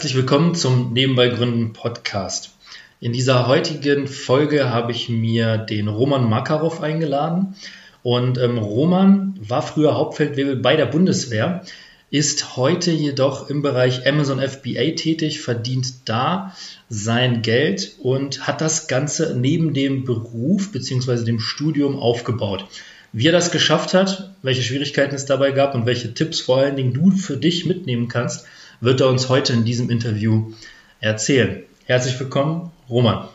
Herzlich willkommen zum Nebenbei Gründen Podcast. In dieser heutigen Folge habe ich mir den Roman Makarov eingeladen. Und ähm, Roman war früher Hauptfeldwebel bei der Bundeswehr, ist heute jedoch im Bereich Amazon FBA tätig, verdient da sein Geld und hat das Ganze neben dem Beruf bzw. dem Studium aufgebaut. Wie er das geschafft hat, welche Schwierigkeiten es dabei gab und welche Tipps vor allen Dingen du für dich mitnehmen kannst, wird er uns heute in diesem Interview erzählen. Herzlich willkommen, Roman.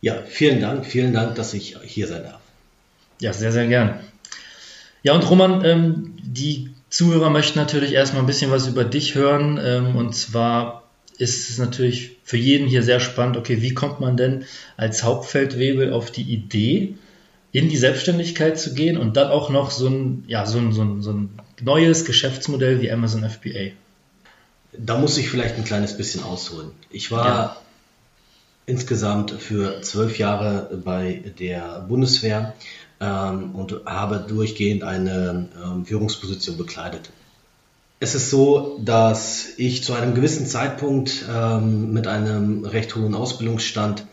Ja, vielen Dank, vielen Dank, dass ich hier sein darf. Ja, sehr, sehr gern. Ja, und Roman, ähm, die Zuhörer möchten natürlich erstmal ein bisschen was über dich hören. Ähm, und zwar ist es natürlich für jeden hier sehr spannend, okay, wie kommt man denn als Hauptfeldwebel auf die Idee, in die Selbstständigkeit zu gehen und dann auch noch so ein, ja, so ein, so ein, so ein neues Geschäftsmodell wie Amazon FBA? Da muss ich vielleicht ein kleines bisschen ausholen. Ich war ja. insgesamt für zwölf Jahre bei der Bundeswehr ähm, und habe durchgehend eine ähm, Führungsposition bekleidet. Es ist so, dass ich zu einem gewissen Zeitpunkt ähm, mit einem recht hohen Ausbildungsstand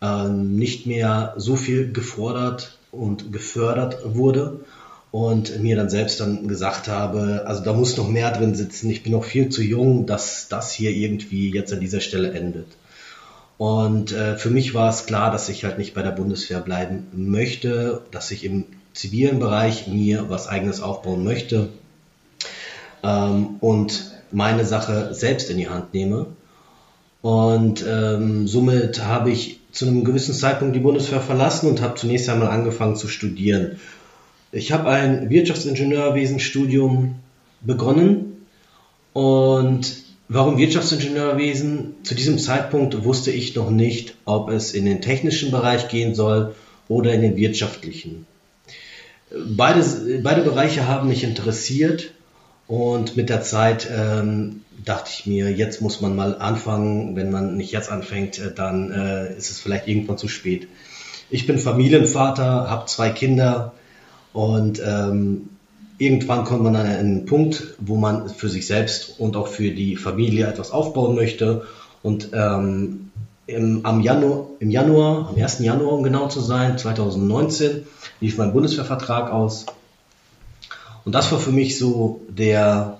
ähm, nicht mehr so viel gefordert und gefördert wurde und mir dann selbst dann gesagt habe, also da muss noch mehr drin sitzen, ich bin noch viel zu jung, dass das hier irgendwie jetzt an dieser Stelle endet. Und äh, für mich war es klar, dass ich halt nicht bei der Bundeswehr bleiben möchte, dass ich im zivilen Bereich mir was eigenes aufbauen möchte ähm, und meine Sache selbst in die Hand nehme. Und ähm, somit habe ich zu einem gewissen Zeitpunkt die Bundeswehr verlassen und habe zunächst einmal angefangen zu studieren. Ich habe ein Wirtschaftsingenieurwesenstudium begonnen und warum Wirtschaftsingenieurwesen? Zu diesem Zeitpunkt wusste ich noch nicht, ob es in den technischen Bereich gehen soll oder in den wirtschaftlichen. Beide, beide Bereiche haben mich interessiert und mit der Zeit ähm, dachte ich mir, jetzt muss man mal anfangen. Wenn man nicht jetzt anfängt, äh, dann äh, ist es vielleicht irgendwann zu spät. Ich bin Familienvater, habe zwei Kinder und ähm, irgendwann kommt man an einen Punkt, wo man für sich selbst und auch für die Familie etwas aufbauen möchte. Und ähm, im, am Januar, im Januar, am 1. Januar, um genau zu sein, 2019, lief mein Bundeswehrvertrag aus. Und das war für mich so der,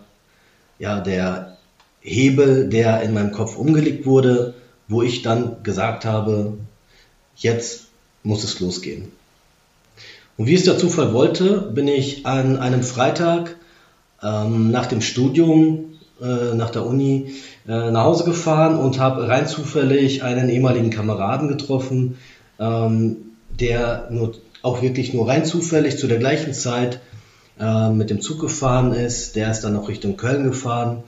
ja, der Hebel, der in meinem Kopf umgelegt wurde, wo ich dann gesagt habe, jetzt muss es losgehen. Und wie es der Zufall wollte, bin ich an einem Freitag ähm, nach dem Studium, äh, nach der Uni, äh, nach Hause gefahren und habe rein zufällig einen ehemaligen Kameraden getroffen, ähm, der nur, auch wirklich nur rein zufällig zu der gleichen Zeit äh, mit dem Zug gefahren ist. Der ist dann noch Richtung Köln gefahren.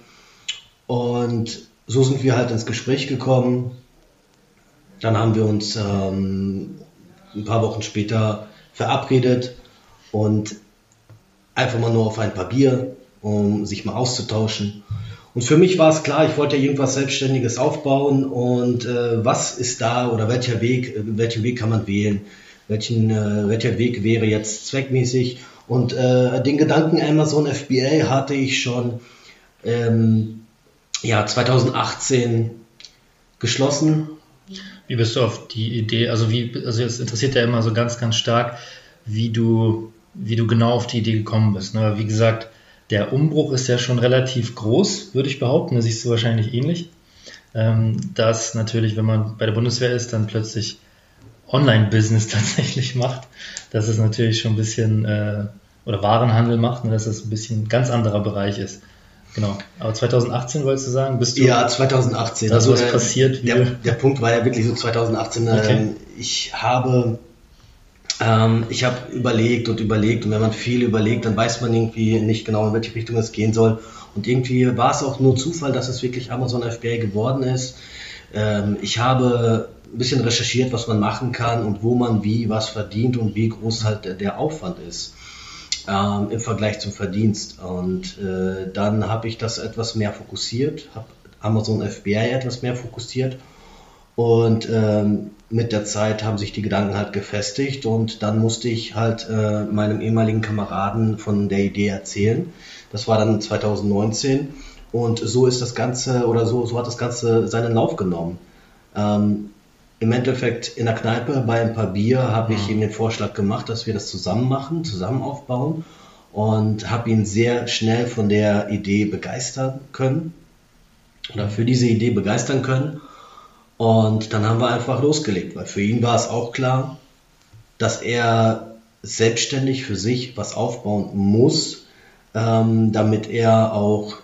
Und so sind wir halt ins Gespräch gekommen. Dann haben wir uns ähm, ein paar Wochen später verabredet und einfach mal nur auf ein Papier, um sich mal auszutauschen. Und für mich war es klar, ich wollte irgendwas Selbstständiges aufbauen und äh, was ist da oder welcher Weg, welchen Weg kann man wählen, welchen, äh, welcher Weg wäre jetzt zweckmäßig. Und äh, den Gedanken Amazon FBA hatte ich schon ähm, ja, 2018 geschlossen bist du auf die Idee, also wie, also es interessiert ja immer so ganz, ganz stark, wie du, wie du genau auf die Idee gekommen bist. Ne? Wie gesagt, der Umbruch ist ja schon relativ groß, würde ich behaupten. Das siehst du wahrscheinlich ähnlich. Ähm, dass natürlich, wenn man bei der Bundeswehr ist, dann plötzlich Online-Business tatsächlich macht. Das ist natürlich schon ein bisschen, äh, oder Warenhandel macht, ne, dass das ein bisschen ein ganz anderer Bereich ist. Genau. Aber 2018 wolltest du sagen, bist du? Ja, 2018. Da also was äh, passiert. Der, der, Punkt war ja wirklich so 2018. Okay. Ähm, ich habe ähm, ich habe überlegt und überlegt und wenn man viel überlegt, dann weiß man irgendwie nicht genau, in welche Richtung es gehen soll. Und irgendwie war es auch nur Zufall, dass es wirklich Amazon FBA geworden ist. Ähm, ich habe ein bisschen recherchiert, was man machen kann und wo man wie was verdient und wie groß halt der Aufwand ist ähm, im Vergleich zum Verdienst. Und äh, dann habe ich das etwas mehr fokussiert, habe Amazon FBA etwas mehr fokussiert und ähm, mit der Zeit haben sich die Gedanken halt gefestigt und dann musste ich halt äh, meinem ehemaligen Kameraden von der Idee erzählen. Das war dann 2019 und so ist das Ganze oder so, so hat das Ganze seinen Lauf genommen. Ähm, Im Endeffekt in der Kneipe bei ein paar Bier habe ich mhm. ihm den Vorschlag gemacht, dass wir das zusammen machen, zusammen aufbauen und habe ihn sehr schnell von der Idee begeistern können oder für diese Idee begeistern können. Und dann haben wir einfach losgelegt, weil für ihn war es auch klar, dass er selbstständig für sich was aufbauen muss, ähm, damit er auch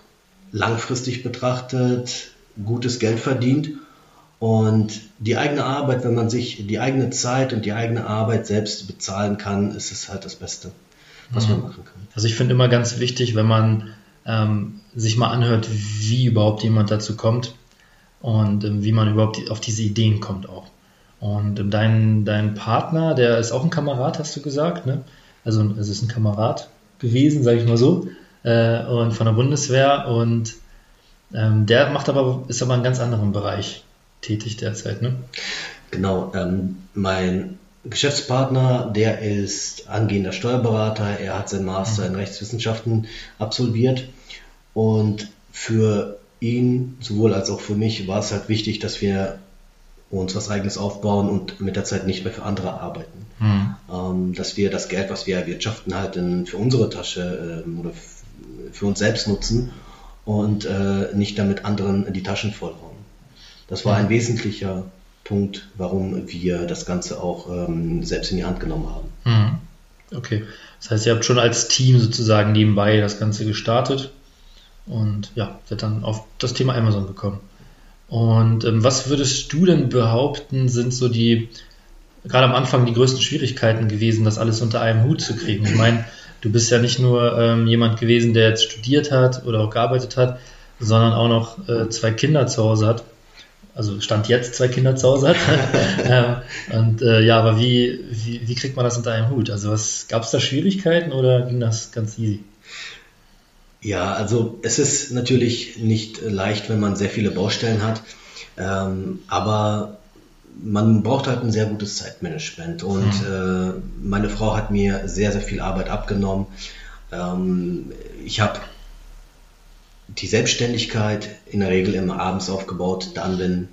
langfristig betrachtet gutes Geld verdient. Und die eigene Arbeit, wenn man sich die eigene Zeit und die eigene Arbeit selbst bezahlen kann, ist es halt das Beste, was mhm. man machen kann. Also ich finde immer ganz wichtig, wenn man ähm, sich mal anhört, wie überhaupt jemand dazu kommt und ähm, wie man überhaupt auf diese Ideen kommt auch. Und ähm, dein, dein Partner, der ist auch ein Kamerad, hast du gesagt, ne? Also es ist ein Kamerad gewesen, sage ich mal so, äh, und von der Bundeswehr und ähm, der macht aber, ist aber in einem ganz anderen Bereich tätig derzeit, ne? Genau, ähm, mein Geschäftspartner, der ist angehender Steuerberater, er hat seinen Master in Rechtswissenschaften absolviert und für ihn sowohl als auch für mich war es halt wichtig, dass wir uns was eigenes aufbauen und mit der Zeit nicht mehr für andere arbeiten. Mhm. Ähm, dass wir das Geld, was wir erwirtschaften, halt in, für unsere Tasche ähm, oder für uns selbst nutzen und äh, nicht damit anderen die Taschen vollhauen. Das war ein wesentlicher Punkt, warum wir das Ganze auch ähm, selbst in die Hand genommen haben. Mhm. Okay, das heißt, ihr habt schon als Team sozusagen nebenbei das Ganze gestartet und ja, seid dann auf das Thema Amazon gekommen. Und ähm, was würdest du denn behaupten, sind so die, gerade am Anfang die größten Schwierigkeiten gewesen, das alles unter einem Hut zu kriegen? Ich meine, du bist ja nicht nur ähm, jemand gewesen, der jetzt studiert hat oder auch gearbeitet hat, sondern auch noch äh, zwei Kinder zu Hause hat. Also stand jetzt zwei Kinder zu Hause hat. ähm, und äh, ja, aber wie, wie, wie, kriegt man das unter einem Hut? Also gab es da Schwierigkeiten oder ging das ganz easy? Ja, also es ist natürlich nicht leicht, wenn man sehr viele Baustellen hat, ähm, aber man braucht halt ein sehr gutes Zeitmanagement und mhm. äh, meine Frau hat mir sehr, sehr viel Arbeit abgenommen. Ähm, ich habe die Selbstständigkeit in der Regel immer abends aufgebaut, dann, wenn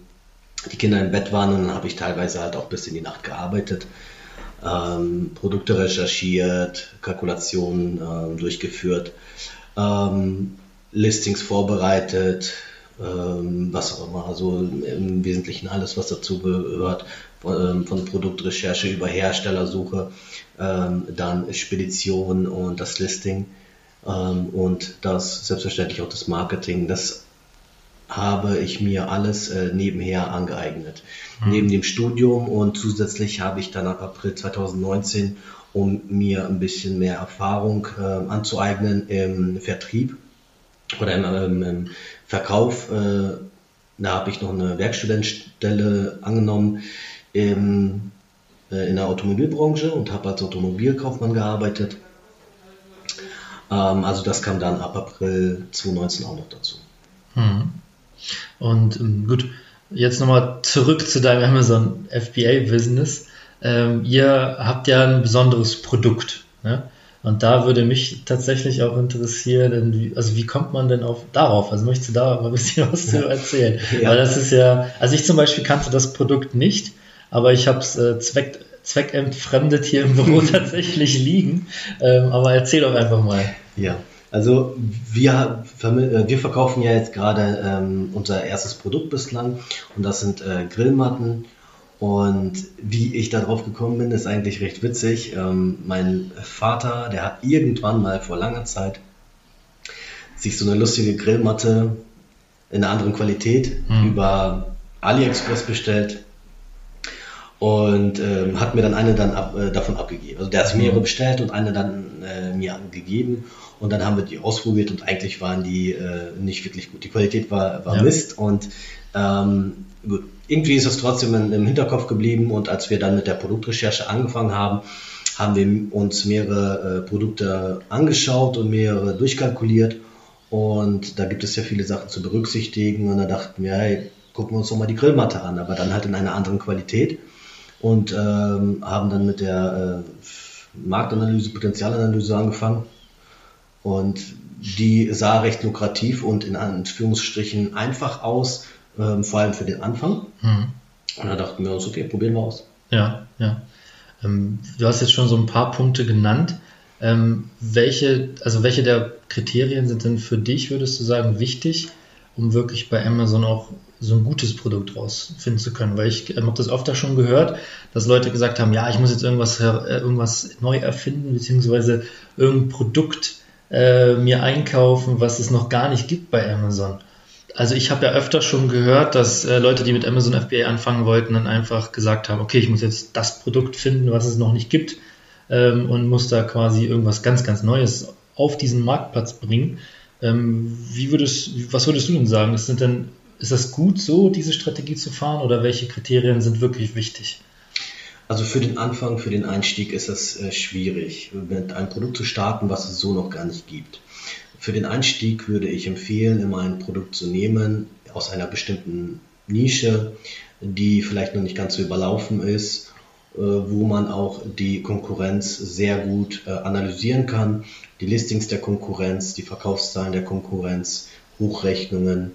die Kinder im Bett waren, dann habe ich teilweise halt auch bis in die Nacht gearbeitet, ähm, Produkte recherchiert, Kalkulationen äh, durchgeführt ähm, Listings vorbereitet, ähm, was auch immer, also im Wesentlichen alles, was dazu gehört, von, ähm, von Produktrecherche über Herstellersuche, ähm, dann Spedition und das Listing. ähm, und das selbstverständlich auch das Marketing. Das habe ich mir alles äh, nebenher angeeignet. Mhm. Neben dem Studium und zusätzlich habe ich dann ab April 2019 um mir ein bisschen mehr Erfahrung äh, anzueignen im Vertrieb oder im, ähm, im Verkauf. Äh, da habe ich noch eine Werkstudentenstelle angenommen im, in der Automobilbranche und habe als Automobilkaufmann gearbeitet. Ähm, also das kam dann ab April 2019 auch noch dazu. Hm. Und ähm, gut, jetzt nochmal zurück zu deinem Amazon FBA-Business ähm, ihr habt ja ein besonderes Produkt. Ne? Und da würde mich tatsächlich auch interessieren, also wie kommt man denn auf darauf? Also möchtest du da mal ein bisschen was zu erzählen? Ja. Weil das ist ja, also ich zum Beispiel kannte das Produkt nicht, aber ich habe es äh, zweck, zweckentfremdet hier im Büro tatsächlich liegen. Ähm, aber erzähl doch einfach mal. Ja. Also wir, äh, wir verkaufen ja jetzt gerade ähm, unser erstes Produkt bislang und das sind äh, Grillmatten und wie ich darauf gekommen bin, ist eigentlich recht witzig. Ähm, mein Vater, der hat irgendwann mal vor langer Zeit sich so eine lustige Grillmatte in einer anderen Qualität mhm. über AliExpress bestellt und ähm, hat mir dann eine dann ab, äh, davon abgegeben. Also der hat sich mehrere hm. bestellt und eine dann äh, mir gegeben und dann haben wir die ausprobiert und eigentlich waren die äh, nicht wirklich gut. Die Qualität war, war ja. Mist und ähm, gut, irgendwie ist es trotzdem in, im Hinterkopf geblieben und als wir dann mit der Produktrecherche angefangen haben, haben wir uns mehrere äh, Produkte angeschaut und mehrere durchkalkuliert und da gibt es ja viele Sachen zu berücksichtigen und da dachten wir, hey, gucken wir uns doch mal die Grillmatte an, aber dann halt in einer anderen Qualität und ähm, haben dann mit der äh, Marktanalyse, Potenzialanalyse angefangen und die sah recht lukrativ und in Anführungsstrichen einfach aus, ähm, vor allem für den Anfang. Mhm. Und da dachten wir uns, okay, probieren wir aus. Ja, ja. Ähm, du hast jetzt schon so ein paar Punkte genannt. Ähm, welche, also welche der Kriterien sind denn für dich, würdest du sagen, wichtig, um wirklich bei Amazon auch so ein gutes Produkt rausfinden zu können? Weil ich ähm, habe das öfter schon gehört, dass Leute gesagt haben, ja, ich muss jetzt irgendwas, äh, irgendwas neu erfinden, beziehungsweise irgendein Produkt äh, mir einkaufen, was es noch gar nicht gibt bei Amazon. Also ich habe ja öfter schon gehört, dass äh, Leute, die mit Amazon FBA anfangen wollten, dann einfach gesagt haben, okay, ich muss jetzt das Produkt finden, was es noch nicht gibt ähm, und muss da quasi irgendwas ganz, ganz Neues auf diesen Marktplatz bringen. Ähm, wie würdest, was würdest du denn sagen? Ist, denn, ist das gut so, diese Strategie zu fahren oder welche Kriterien sind wirklich wichtig? Also für den Anfang, für den Einstieg ist es äh, schwierig, mit einem Produkt zu starten, was es so noch gar nicht gibt. Für den Einstieg würde ich empfehlen, immer ein Produkt zu nehmen aus einer bestimmten Nische, die vielleicht noch nicht ganz so überlaufen ist äh, wo man auch die Konkurrenz sehr gut äh, analysieren kann. Die Listings der Konkurrenz, die Verkaufszahlen der Konkurrenz, Hochrechnungen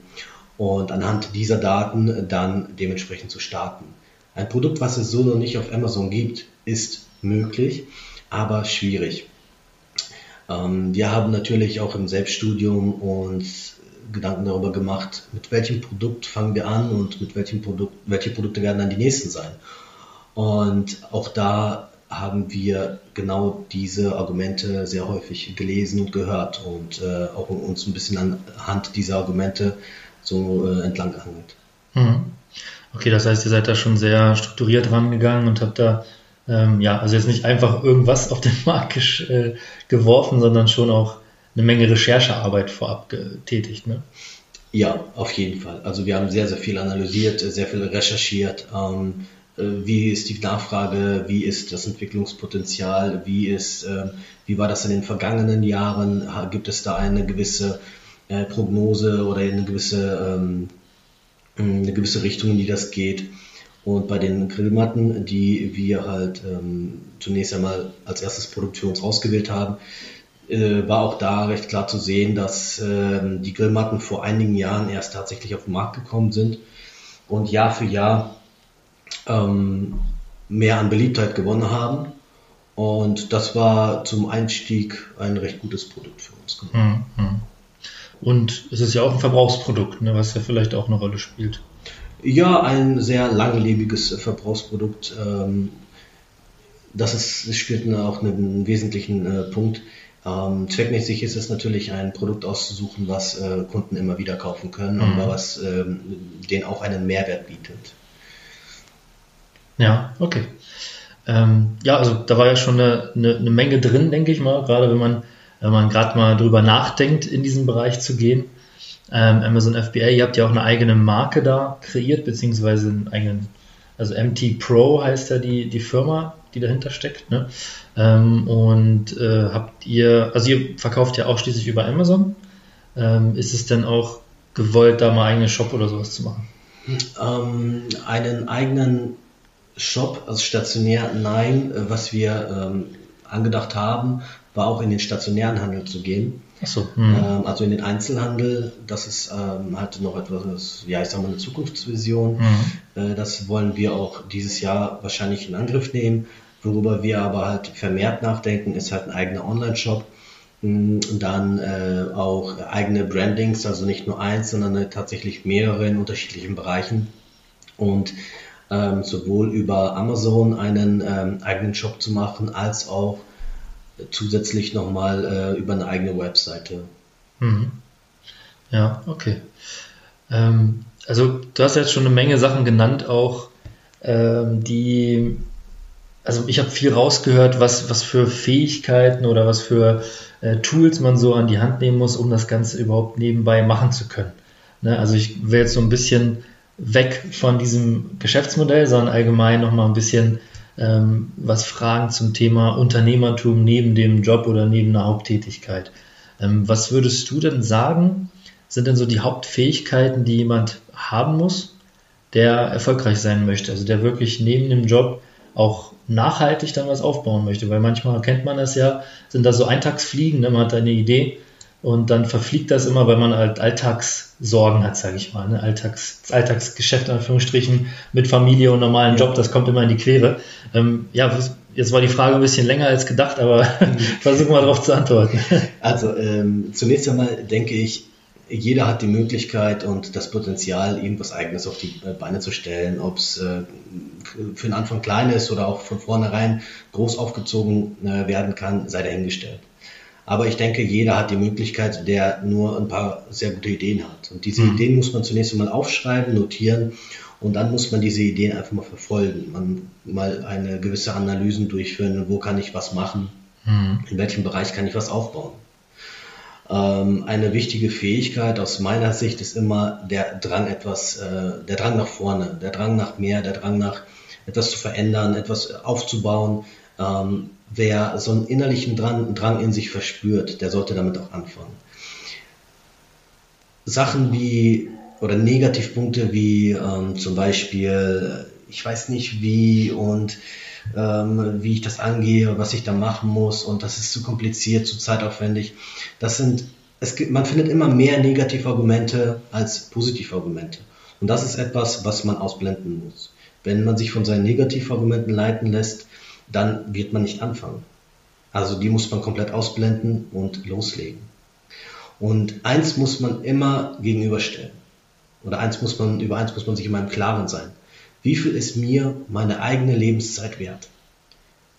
und anhand dieser Daten dann dementsprechend zu starten. Ein Produkt, was es so noch nicht auf Amazon gibt, ist möglich, aber schwierig. Ähm, wir haben natürlich auch im Selbststudium uns Gedanken darüber gemacht, mit welchem Produkt fangen wir an und mit welchem Produkt, welche Produkte werden dann die nächsten sein. Und auch da haben wir genau diese Argumente sehr häufig gelesen und gehört und äh, auch uns ein bisschen anhand dieser Argumente so äh, entlang gehangelt. Mhm. Okay, das heißt, ihr seid da schon sehr strukturiert rangegangen und habt da, ähm, ja, also jetzt nicht einfach irgendwas auf den Markt äh, geworfen, sondern schon auch eine Menge Recherchearbeit vorab getätigt, ne? Ja, auf jeden Fall. Also wir haben sehr, sehr viel analysiert, sehr viel recherchiert. Ähm, äh, wie ist die Nachfrage, wie ist das Entwicklungspotenzial, wie, ist, ähm, wie war das in den vergangenen Jahren, gibt es da eine gewisse äh, Prognose oder eine gewisse, ähm, eine gewisse Richtung, in die das geht. Und bei den Grillmatten, die wir halt ähm, zunächst einmal als erstes Produkt für uns ausgewählt haben, äh, war auch da recht klar zu sehen, dass die Grillmatten vor einigen Jahren erst tatsächlich auf den Markt gekommen sind und Jahr für Jahr ähm, mehr an Beliebtheit gewonnen haben. Und das war zum Einstieg ein recht gutes Produkt für uns. Mhm. Und es ist ja auch ein Verbrauchsprodukt, ne, was ja vielleicht auch eine Rolle spielt. Ja, ein sehr langlebiges Verbrauchsprodukt. Ähm, das, ist, das spielt auch einen wesentlichen äh, Punkt. Ähm, zweckmäßig ist es natürlich ein Produkt auszusuchen, was äh, Kunden immer wieder kaufen können, mhm. aber was ähm, denen auch einen Mehrwert bietet. Ja, okay. Ja, also da war ja schon eine, eine, eine, Menge drin, denke ich mal, gerade wenn man, wenn man gerade mal drüber nachdenkt, in diesen Bereich zu gehen. Ähm, Amazon FBA, ihr habt ja auch eine eigene Marke da kreiert, beziehungsweise einen eigenen, also MT Pro heißt ja die, die Firma, die dahinter steckt. Ne? Ähm, und äh, habt ihr, also ihr verkauft ja ausschließlich über Amazon. Ähm, ist es denn auch gewollt, da mal eigene Shop oder sowas zu machen? Ähm, einen eigenen Shop, also stationär, nein. Äh, was wir ähm, angedacht haben, war auch in den stationären Handel zu gehen. Ach so. Hm. Ähm, also in den Einzelhandel, das ist ähm, halt noch etwas, ja, ich sag mal, eine Zukunftsvision. Hm. Äh, das wollen wir auch dieses Jahr wahrscheinlich in Angriff nehmen. Worüber wir aber halt vermehrt nachdenken, ist halt ein eigener Online-Shop. Hm, dann äh, auch eigene Brandings, also nicht nur eins, sondern tatsächlich mehrere in unterschiedlichen Bereichen. Und ähm, sowohl über Amazon einen ähm, eigenen Shop zu machen, als auch zusätzlich nochmal äh, über eine eigene Webseite. Mhm. Ja, okay. Ähm, also du hast jetzt schon eine Menge Sachen genannt, auch ähm, die, also ich habe viel rausgehört, was, was für Fähigkeiten oder was für äh, Tools man so an die Hand nehmen muss, um das Ganze überhaupt nebenbei machen zu können. Ne? Also ich will jetzt so ein bisschen weg von diesem Geschäftsmodell, sondern allgemein nochmal ein bisschen ähm, was fragen zum Thema Unternehmertum neben dem Job oder neben einer Haupttätigkeit. Ähm, was würdest du denn sagen, sind denn so die Hauptfähigkeiten, die jemand haben muss, der erfolgreich sein möchte, also der wirklich neben dem Job auch nachhaltig dann was aufbauen möchte, weil manchmal kennt man das ja, sind da so Eintagsfliegen, ne? man hat eine Idee, und dann verfliegt das immer, weil man halt Alltagssorgen hat, sage ich mal. Ne? Alltags, Alltagsgeschäft in Anführungsstrichen mit Familie und normalen Job, das kommt immer in die Quere. Ähm, ja, jetzt war die Frage ein bisschen länger als gedacht, aber versuchen wir darauf zu antworten. Also ähm, zunächst einmal denke ich, jeder hat die Möglichkeit und das Potenzial, irgendwas Eigenes auf die Beine zu stellen. Ob es äh, für den Anfang klein ist oder auch von vornherein groß aufgezogen äh, werden kann, sei dahingestellt. Aber ich denke, jeder hat die Möglichkeit, der nur ein paar sehr gute Ideen hat. Und diese mhm. Ideen muss man zunächst einmal aufschreiben, notieren und dann muss man diese Ideen einfach mal verfolgen. Man mal eine gewisse Analysen durchführen, wo kann ich was machen, mhm. in welchem Bereich kann ich was aufbauen. Ähm, eine wichtige Fähigkeit aus meiner Sicht ist immer der Drang etwas, äh, der Drang nach vorne, der Drang nach mehr, der Drang nach etwas zu verändern, etwas aufzubauen. Ähm, wer so einen innerlichen Drang, Drang in sich verspürt, der sollte damit auch anfangen. Sachen wie oder Negativpunkte wie ähm, zum Beispiel, ich weiß nicht wie und ähm, wie ich das angehe, was ich da machen muss und das ist zu kompliziert, zu zeitaufwendig. Das sind, es gibt, man findet immer mehr Negativargumente als Positivargumente. Und das ist etwas, was man ausblenden muss. Wenn man sich von seinen Negativargumenten leiten lässt, dann wird man nicht anfangen. Also die muss man komplett ausblenden und loslegen. Und eins muss man immer gegenüberstellen. Oder eins muss man, über eins muss man sich immer im Klaren sein. Wie viel ist mir meine eigene Lebenszeit wert?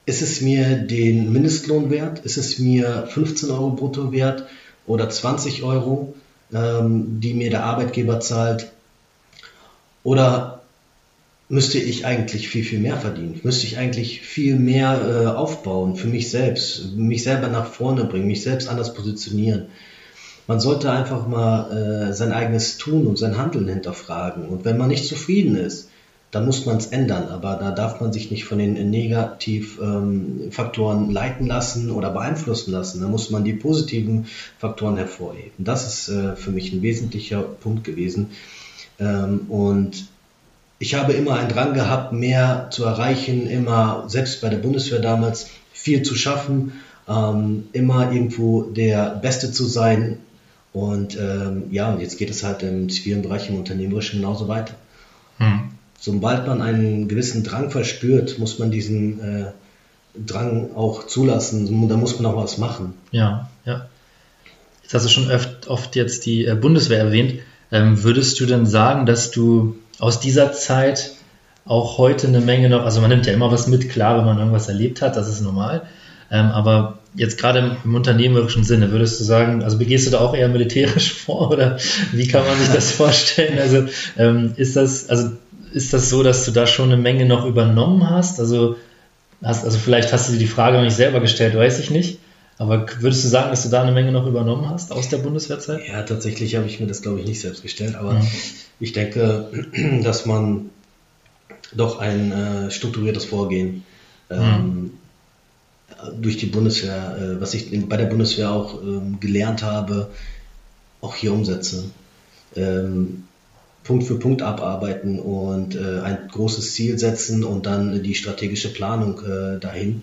Ist es mir den Mindestlohn wert? Ist es mir 15 Euro brutto wert oder 20 Euro, ähm, die mir der Arbeitgeber zahlt? Oder müsste ich eigentlich viel, viel mehr verdienen. Müsste ich eigentlich viel mehr äh, aufbauen für mich selbst, mich selber nach vorne bringen, mich selbst anders positionieren. Man sollte einfach mal äh, sein eigenes Tun und sein Handeln hinterfragen. Und wenn man nicht zufrieden ist, dann muss man es ändern. Aber da darf man sich nicht von den Negativfaktoren ähm, leiten lassen oder beeinflussen lassen. Da muss man die positiven Faktoren hervorheben. Das ist äh, für mich ein wesentlicher Punkt gewesen. Ähm, und ich habe immer einen Drang gehabt, mehr zu erreichen, immer, selbst bei der Bundeswehr damals, viel zu schaffen, ähm, immer irgendwo der Beste zu sein. Und ähm, ja, und jetzt geht es halt im zivilen Bereich, im Unternehmerischen genauso weiter. Hm. Sobald man einen gewissen Drang verspürt, muss man diesen äh, Drang auch zulassen. Da muss man auch was machen. Ja, ja. Jetzt hast du schon oft, oft jetzt die äh, Bundeswehr erwähnt. Ähm, würdest du denn sagen, dass du aus dieser Zeit auch heute eine Menge noch, also man nimmt ja immer was mit, klar, wenn man irgendwas erlebt hat, das ist normal. Ähm, aber jetzt gerade im, im, unternehmerischen Sinne, würdest du sagen, also begehst du da auch eher militärisch vor oder wie kann man sich das vorstellen? Also ähm, ist das, also ist das so, dass du da schon eine Menge noch übernommen hast? Also hast, also vielleicht hast du dir die Frage noch nicht selber gestellt, weiß ich nicht. Aber würdest du sagen, dass du da eine Menge noch übernommen hast aus der Bundeswehrzeit? Ja, tatsächlich habe ich mir das, glaube ich, nicht selbst gestellt. Aber mhm. Ich denke, dass man doch ein äh, strukturiertes Vorgehen ähm, mhm. durch die Bundeswehr, äh, was ich bei der Bundeswehr auch ähm, gelernt habe, auch hier umsetze. Ähm, Punkt für Punkt abarbeiten und äh, ein großes Ziel setzen und dann die strategische Planung äh, dahin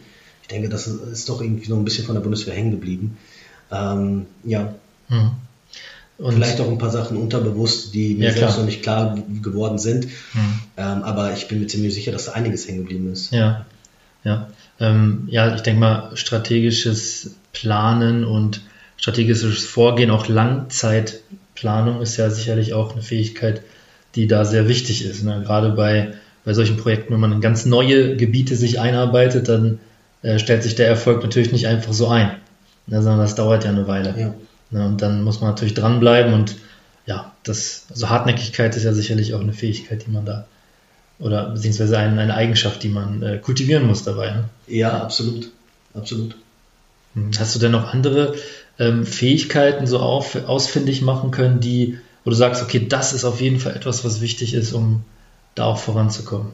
ich denke, das ist doch irgendwie so ein bisschen von der Bundeswehr hängen geblieben. Ähm, ja. Hm. Und Vielleicht auch ein paar Sachen unterbewusst, die mir ja, selbst noch nicht klar geworden sind. Hm. Ähm, aber ich bin mir ziemlich sicher, dass da einiges hängen geblieben ist. Ja, ja. Ähm, ja, ich denke mal, strategisches Planen und strategisches Vorgehen, auch Langzeitplanung ist ja sicherlich auch eine Fähigkeit, die da sehr wichtig ist. Ne? Gerade bei, bei solchen Projekten, wenn man in ganz neue Gebiete sich einarbeitet, dann äh, stellt sich der Erfolg natürlich nicht einfach so ein, ne, sondern das dauert ja eine Weile. Ja. Ne, und dann muss man natürlich dranbleiben und ja, das, also Hartnäckigkeit ist ja sicherlich auch eine Fähigkeit, die man da oder beziehungsweise eine, eine Eigenschaft, die man äh, kultivieren muss dabei. Ne? Ja, absolut. Absolut. Hm, hast du denn noch andere ähm, Fähigkeiten so auf, ausfindig machen können, die, wo du sagst, okay, das ist auf jeden Fall etwas, was wichtig ist, um da auch voranzukommen?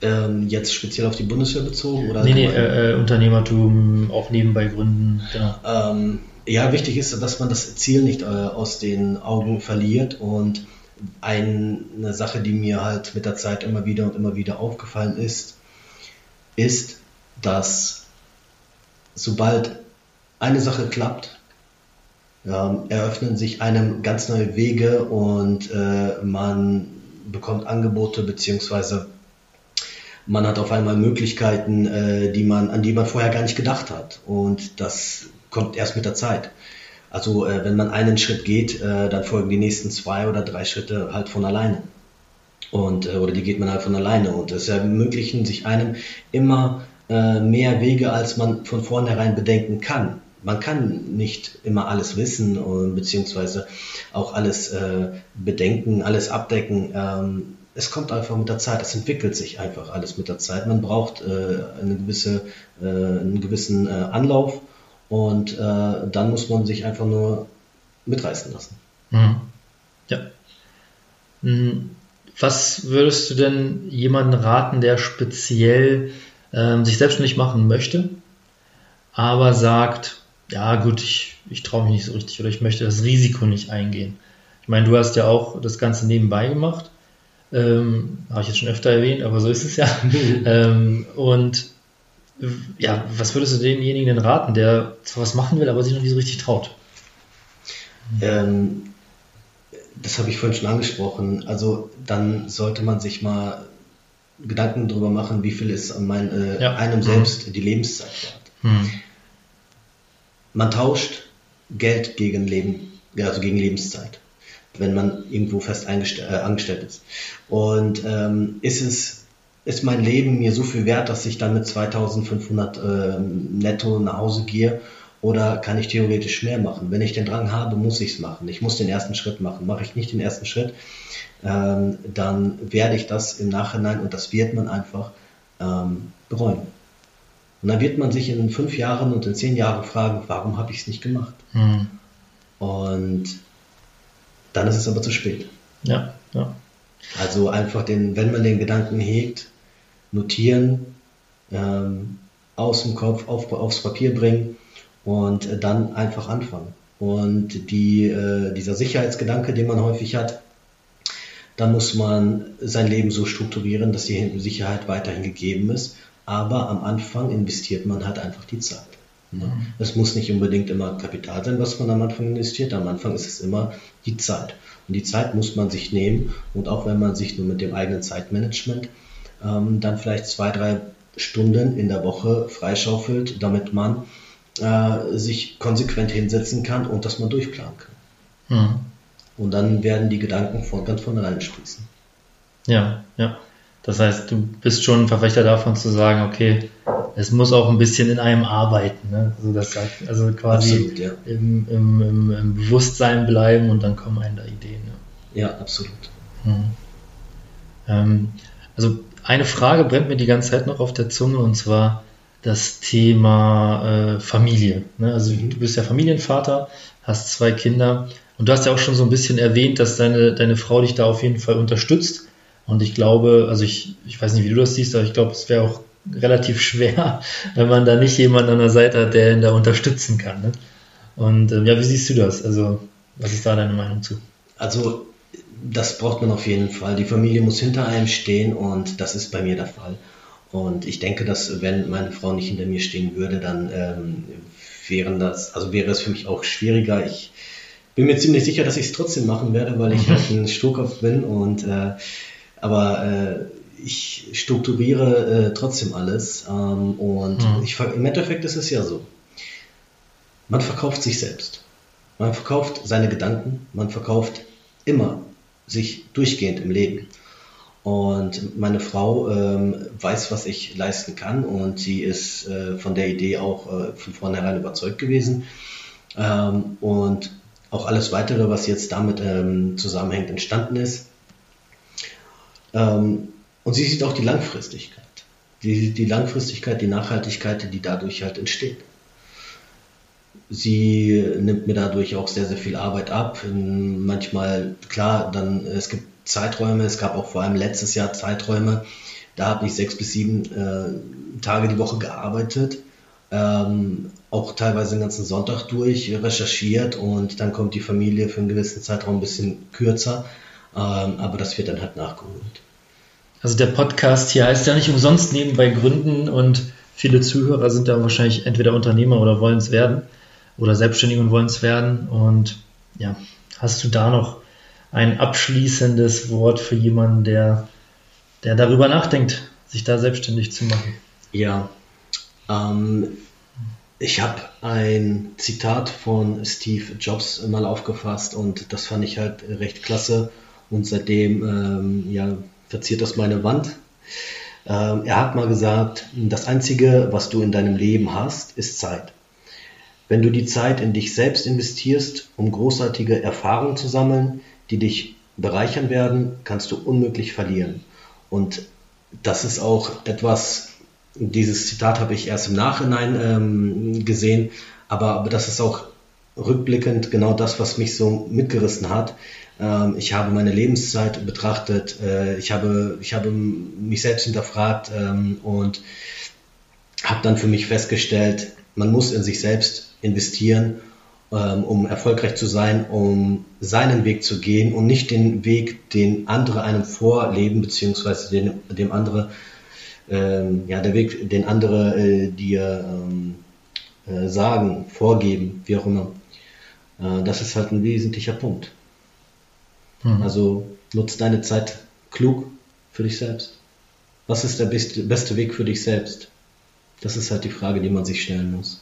Ähm, jetzt speziell auf die Bundeswehr bezogen? Oder nee, nee, äh, äh, Unternehmertum, auch nebenbei gründen. Genau. Ähm, ja, wichtig ist, dass man das Ziel nicht äh, aus den Augen verliert und eine Sache, die mir halt mit der Zeit immer wieder und immer wieder aufgefallen ist, ist, dass sobald eine Sache klappt, ähm, eröffnen sich einem ganz neue Wege und äh, man bekommt Angebote beziehungsweise man hat auf einmal Möglichkeiten, äh, die man, an die man vorher gar nicht gedacht hat. Und das kommt erst mit der Zeit. Also äh, wenn man einen Schritt geht, äh, dann folgen die nächsten zwei oder drei Schritte halt von alleine. Und, äh, oder die geht man halt von alleine. Und es ermöglichen sich einem immer äh, mehr Wege, als man von vornherein bedenken kann. Man kann nicht immer alles wissen und beziehungsweise auch alles äh, bedenken, alles abdecken. Ähm, es kommt einfach mit der Zeit, es entwickelt sich einfach alles mit der Zeit. Man braucht äh, eine gewisse, äh, einen gewissen äh, Anlauf und äh, dann muss man sich einfach nur mitreißen lassen. Mhm. Ja. Mhm. Was würdest du denn jemanden raten, der speziell ähm, sich selbstständig machen möchte, aber sagt, ja gut, ich, ich traue mich nicht so richtig oder ich möchte das Risiko nicht eingehen. Ich meine, du hast ja auch das Ganze nebenbei gemacht. Ähm, Habe ich jetzt schon öfter erwähnt, aber so ist es ja. ähm, und ja, was würdest du demjenigen denn raten, der zwar was machen will, aber sich noch nicht so richtig traut? Ähm, das habe ich vorhin schon angesprochen. Also dann sollte man sich mal Gedanken darüber machen, wie viel ist an mein, äh, ja. einem selbst mhm. die Lebenszeit wert. Mhm. Man tauscht Geld gegen Leben, also gegen Lebenszeit, wenn man irgendwo fest äh, angestellt ist. Und ähm, ist es ist mein Leben mir so viel wert, dass ich dann mit 2500 äh, netto nach Hause gehe oder kann ich theoretisch mehr machen? Wenn ich den Drang habe, muss ich es machen. Ich muss den ersten Schritt machen. Mache ich nicht den ersten Schritt, ähm, dann werde ich das im Nachhinein und das wird man einfach ähm, bereuen. Und dann wird man sich in fünf Jahren und in zehn Jahren fragen, warum habe ich es nicht gemacht? Mhm. Und dann ist es aber zu spät. Ja, ja. Also einfach den, wenn man den Gedanken hegt, notieren, ähm, aus dem Kopf auf, aufs Papier bringen und äh, dann einfach anfangen. Und die, äh, dieser Sicherheitsgedanke, den man häufig hat, da muss man sein Leben so strukturieren, dass die Sicherheit weiterhin gegeben ist. Aber am Anfang investiert man halt einfach die Zeit. Ne? Mhm. Es muss nicht unbedingt immer Kapital sein, was man am Anfang investiert. Am Anfang ist es immer die Zeit. Und die Zeit muss man sich nehmen. Und auch wenn man sich nur mit dem eigenen Zeitmanagement ähm, dann vielleicht zwei, drei Stunden in der Woche freischaufelt, damit man äh, sich konsequent hinsetzen kann und das mal durchplanen kann. Mhm. Und dann werden die Gedanken von, ganz von alleine sprießen. Ja, ja. Das heißt, du bist schon ein Verfechter davon zu sagen, okay, es muss auch ein bisschen in einem arbeiten. Ne? Also, das also quasi absolut, ja. im, im, im, im, Bewusstsein bleiben und dann kommen einem da Ideen. Ne? Ja, absolut. Hm. Ähm, also eine Frage brennt mir die ganze Zeit noch auf der Zunge und zwar das Thema äh, Familie. Ne? Also mhm. du bist ja Familienvater, hast zwei Kinder und du hast ja auch schon so ein bisschen erwähnt, dass deine, deine Frau dich da auf jeden Fall unterstützt. Und ich glaube, also ich, ich weiß nicht, wie du das siehst, aber ich glaube, es wäre auch relativ schwer, wenn man da nicht jemanden an der Seite hat, der ihn da unterstützen kann. Ne? Und äh, ja, wie siehst du das? Also, was ist da deine Meinung zu? Also das braucht man auf jeden Fall. Die Familie muss hinter einem stehen und das ist bei mir der Fall. Und ich denke, dass wenn meine Frau nicht hinter mir stehen würde, dann ähm, wären das, also wäre es für mich auch schwieriger. Ich bin mir ziemlich sicher, dass ich es trotzdem machen werde, weil ich halt ein Sturkopf bin und äh, aber äh, ich strukturiere äh, trotzdem alles ähm, und mhm. ich, im Endeffekt ist es ja so. Man verkauft sich selbst. Man verkauft seine Gedanken, man verkauft immer sich durchgehend im Leben. Und meine Frau ähm, weiß, was ich leisten kann und sie ist äh, von der Idee auch äh, von vornherein überzeugt gewesen. Ähm, und auch alles weitere, was jetzt damit ähm, zusammenhängt, entstanden ist. Ähm, und sie sieht auch die Langfristigkeit. Die, die Langfristigkeit, die Nachhaltigkeit, die dadurch halt entsteht. Sie nimmt mir dadurch auch sehr, sehr viel Arbeit ab. Manchmal, klar, dann, es gibt Zeiträume, es gab auch vor allem letztes Jahr Zeiträume, da habe ich sechs bis sieben äh, Tage die Woche gearbeitet, ähm, auch teilweise den ganzen Sonntag durch, recherchiert und dann kommt die Familie für einen gewissen Zeitraum ein bisschen kürzer, ähm, aber das wird dann halt nachgeholt. Also der Podcast hier heißt ja nicht umsonst nebenbei Gründen und viele Zuhörer sind da wahrscheinlich entweder Unternehmer oder wollen es werden. Oder selbstständig und wollen es werden. Und ja, hast du da noch ein abschließendes Wort für jemanden, der, der darüber nachdenkt, sich da selbstständig zu machen? Ja, ähm, ich habe ein Zitat von Steve Jobs mal aufgefasst und das fand ich halt recht klasse und seitdem ähm, ja, verziert das meine Wand. Ähm, er hat mal gesagt, das Einzige, was du in deinem Leben hast, ist Zeit. Wenn du die Zeit in dich selbst investierst, um großartige Erfahrungen zu sammeln, die dich bereichern werden, kannst du unmöglich verlieren. Und das ist auch etwas, dieses Zitat habe ich erst im Nachhinein ähm, gesehen, aber, aber das ist auch rückblickend genau das, was mich so mitgerissen hat. Ähm, ich habe meine Lebenszeit betrachtet, äh, ich, habe, ich habe mich selbst hinterfragt ähm, und habe dann für mich festgestellt, man muss in sich selbst investieren, ähm, um erfolgreich zu sein, um seinen Weg zu gehen und nicht den Weg, den andere einem vorleben, beziehungsweise den, dem andere, ähm, ja, der Weg, den andere äh, dir ähm, äh, sagen, vorgeben, wie auch immer. Äh, das ist halt ein wesentlicher Punkt. Mhm. Also nutz deine Zeit klug für dich selbst. Was ist der beste, beste Weg für dich selbst? Das ist halt die Frage, die man sich stellen muss.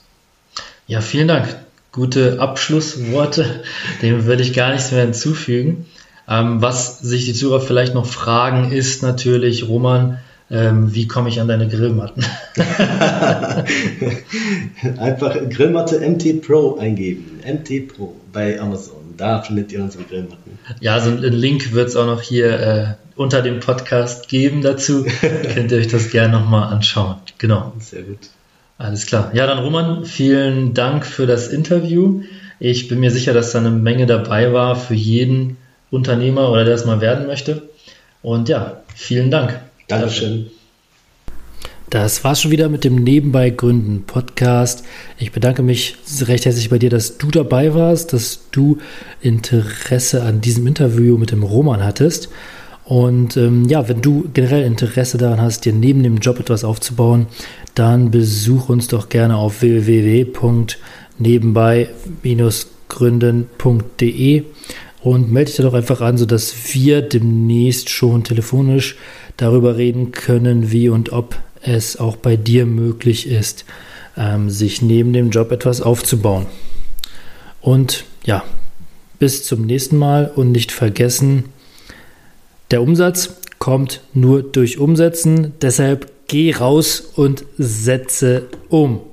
Ja, vielen Dank. Gute Abschlussworte. Dem würde ich gar nichts mehr hinzufügen. Ähm, was sich die Zuhörer vielleicht noch fragen, ist natürlich, Roman, ähm, wie komme ich an deine Grillmatten? Einfach Grillmatte MT Pro eingeben. MT Pro bei Amazon. Da findet ihr unsere Grillmatten. Ja, so einen Link wird es auch noch hier äh, unter dem Podcast geben dazu. Könnt ihr euch das gerne nochmal anschauen. Genau. Sehr gut. Alles klar. Ja, dann Roman, vielen Dank für das Interview. Ich bin mir sicher, dass da eine Menge dabei war für jeden Unternehmer oder der es mal werden möchte. Und ja, vielen Dank. Dankeschön. Das war's schon wieder mit dem Nebenbei Gründen Podcast. Ich bedanke mich recht herzlich bei dir, dass du dabei warst, dass du Interesse an diesem Interview mit dem Roman hattest. Und ähm, ja, wenn du generell Interesse daran hast, dir neben dem Job etwas aufzubauen, dann besuch uns doch gerne auf www.nebenbei-gründen.de und melde dich doch einfach an, sodass wir demnächst schon telefonisch darüber reden können, wie und ob es auch bei dir möglich ist, ähm, sich neben dem Job etwas aufzubauen. Und ja, bis zum nächsten Mal und nicht vergessen, der Umsatz kommt nur durch Umsetzen. Deshalb geh raus und setze um.